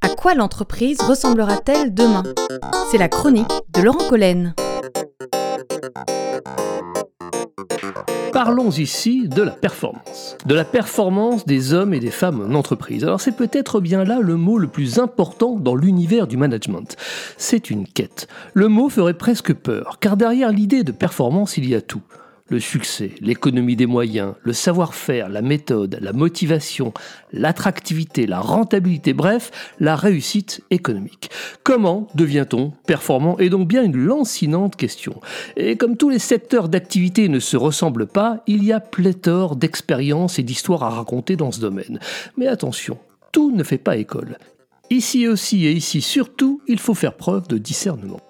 À quoi l'entreprise ressemblera-t-elle demain? C'est la chronique de Laurent Collen. Parlons ici de la performance. De la performance des hommes et des femmes en entreprise. Alors c'est peut-être bien là le mot le plus important dans l'univers du management. C'est une quête. Le mot ferait presque peur, car derrière l'idée de performance, il y a tout le succès, l'économie des moyens, le savoir-faire, la méthode, la motivation, l'attractivité, la rentabilité, bref, la réussite économique. Comment devient-on performant est donc bien une lancinante question. Et comme tous les secteurs d'activité ne se ressemblent pas, il y a pléthore d'expériences et d'histoires à raconter dans ce domaine. Mais attention, tout ne fait pas école. Ici aussi et ici surtout, il faut faire preuve de discernement.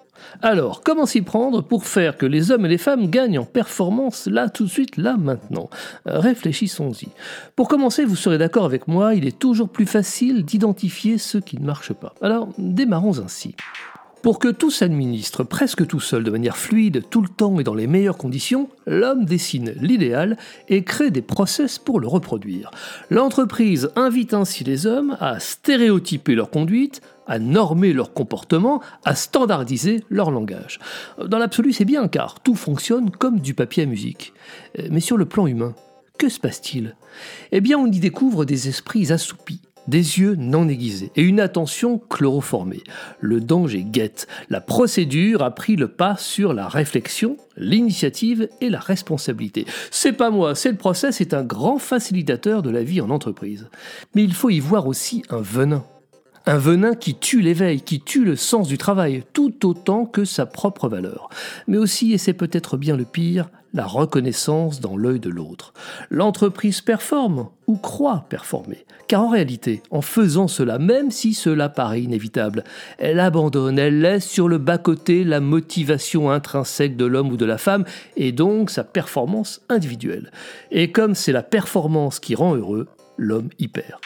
Alors, comment s'y prendre pour faire que les hommes et les femmes gagnent en performance là, tout de suite, là, maintenant? Réfléchissons-y. Pour commencer, vous serez d'accord avec moi, il est toujours plus facile d'identifier ceux qui ne marchent pas. Alors, démarrons ainsi. Pour que tout s'administre presque tout seul de manière fluide, tout le temps et dans les meilleures conditions, l'homme dessine l'idéal et crée des process pour le reproduire. L'entreprise invite ainsi les hommes à stéréotyper leur conduite, à normer leur comportement, à standardiser leur langage. Dans l'absolu, c'est bien car tout fonctionne comme du papier à musique. Mais sur le plan humain, que se passe-t-il? Eh bien, on y découvre des esprits assoupis, des yeux non aiguisés et une attention chloroformée. Le danger guette. La procédure a pris le pas sur la réflexion, l'initiative et la responsabilité. C'est pas moi, c'est le process, c'est un grand facilitateur de la vie en entreprise. Mais il faut y voir aussi un venin. Un venin qui tue l'éveil, qui tue le sens du travail, tout autant que sa propre valeur. Mais aussi, et c'est peut-être bien le pire, la reconnaissance dans l'œil de l'autre. L'entreprise performe ou croit performer. Car en réalité, en faisant cela, même si cela paraît inévitable, elle abandonne, elle laisse sur le bas-côté la motivation intrinsèque de l'homme ou de la femme et donc sa performance individuelle. Et comme c'est la performance qui rend heureux, l'homme y perd.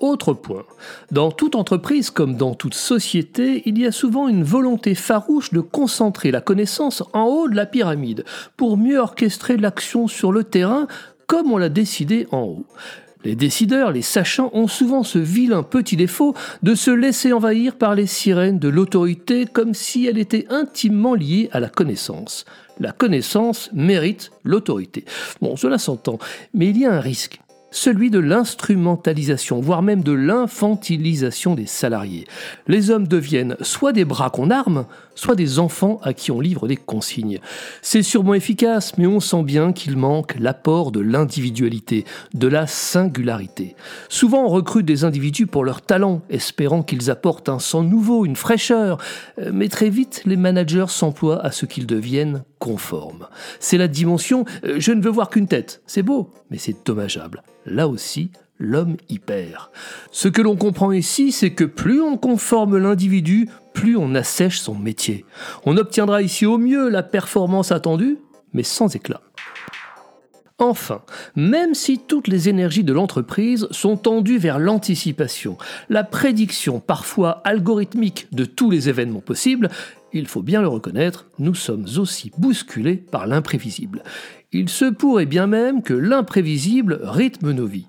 Autre point, dans toute entreprise comme dans toute société, il y a souvent une volonté farouche de concentrer la connaissance en haut de la pyramide pour mieux orchestrer l'action sur le terrain comme on l'a décidé en haut. Les décideurs, les sachants, ont souvent ce vilain petit défaut de se laisser envahir par les sirènes de l'autorité comme si elle était intimement liée à la connaissance. La connaissance mérite l'autorité. Bon, cela s'entend, mais il y a un risque celui de l'instrumentalisation, voire même de l'infantilisation des salariés. Les hommes deviennent soit des bras qu'on arme, soit des enfants à qui on livre des consignes. C'est sûrement efficace, mais on sent bien qu'il manque l'apport de l'individualité, de la singularité. Souvent on recrute des individus pour leur talent, espérant qu'ils apportent un sang nouveau, une fraîcheur, mais très vite les managers s'emploient à ce qu'ils deviennent conformes. C'est la dimension euh, je ne veux voir qu'une tête. C'est beau, mais c'est dommageable là aussi, l'homme y perd. Ce que l'on comprend ici, c'est que plus on conforme l'individu, plus on assèche son métier. On obtiendra ici au mieux la performance attendue, mais sans éclat. Enfin, même si toutes les énergies de l'entreprise sont tendues vers l'anticipation, la prédiction parfois algorithmique de tous les événements possibles, il faut bien le reconnaître, nous sommes aussi bousculés par l'imprévisible. Il se pourrait bien même que l'imprévisible rythme nos vies.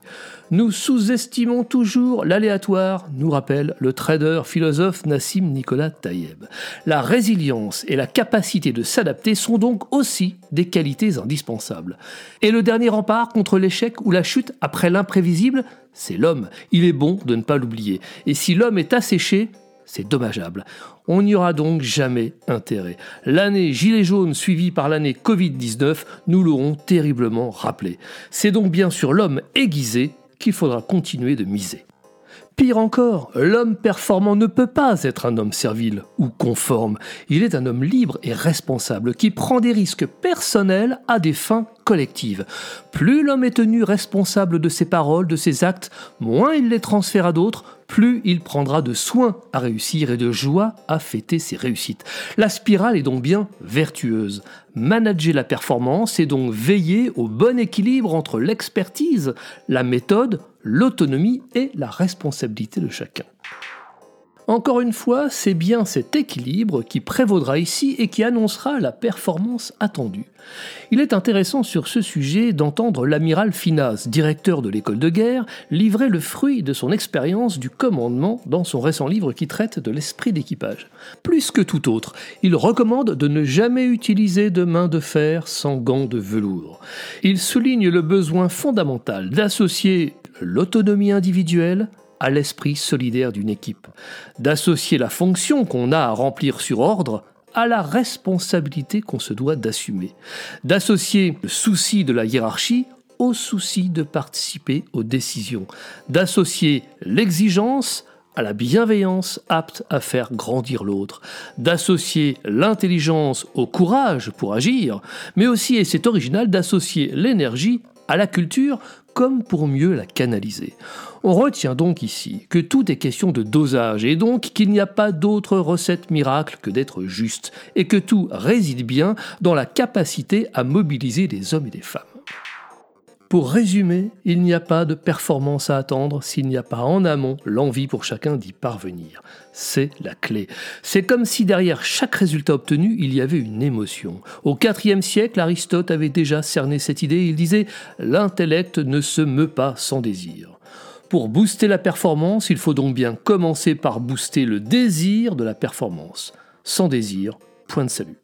Nous sous-estimons toujours l'aléatoire, nous rappelle le trader philosophe Nassim Nicolas Tayeb. La résilience et la capacité de s'adapter sont donc aussi des qualités indispensables. Et le dernier rempart contre l'échec ou la chute après l'imprévisible, c'est l'homme. Il est bon de ne pas l'oublier. Et si l'homme est asséché, c'est dommageable. On n'y aura donc jamais intérêt. L'année Gilet jaune suivie par l'année Covid-19 nous l'auront terriblement rappelé. C'est donc bien sur l'homme aiguisé qu'il faudra continuer de miser. Pire encore, l'homme performant ne peut pas être un homme servile ou conforme. Il est un homme libre et responsable qui prend des risques personnels à des fins collectives. Plus l'homme est tenu responsable de ses paroles, de ses actes, moins il les transfère à d'autres, plus il prendra de soins à réussir et de joie à fêter ses réussites. La spirale est donc bien vertueuse. Manager la performance et donc veiller au bon équilibre entre l'expertise, la méthode, l'autonomie et la responsabilité de chacun. Encore une fois, c'est bien cet équilibre qui prévaudra ici et qui annoncera la performance attendue. Il est intéressant sur ce sujet d'entendre l'amiral Finas, directeur de l'école de guerre, livrer le fruit de son expérience du commandement dans son récent livre qui traite de l'esprit d'équipage. Plus que tout autre, il recommande de ne jamais utiliser de main de fer sans gants de velours. Il souligne le besoin fondamental d'associer l'autonomie individuelle à l'esprit solidaire d'une équipe, d'associer la fonction qu'on a à remplir sur ordre à la responsabilité qu'on se doit d'assumer, d'associer le souci de la hiérarchie au souci de participer aux décisions, d'associer l'exigence à la bienveillance apte à faire grandir l'autre, d'associer l'intelligence au courage pour agir, mais aussi, et c'est original, d'associer l'énergie à la culture comme pour mieux la canaliser. On retient donc ici que tout est question de dosage et donc qu'il n'y a pas d'autre recette miracle que d'être juste et que tout réside bien dans la capacité à mobiliser des hommes et des femmes. Pour résumer, il n'y a pas de performance à attendre s'il n'y a pas en amont l'envie pour chacun d'y parvenir. C'est la clé. C'est comme si derrière chaque résultat obtenu, il y avait une émotion. Au IVe siècle, Aristote avait déjà cerné cette idée. Il disait L'intellect ne se meut pas sans désir. Pour booster la performance, il faut donc bien commencer par booster le désir de la performance. Sans désir, point de salut.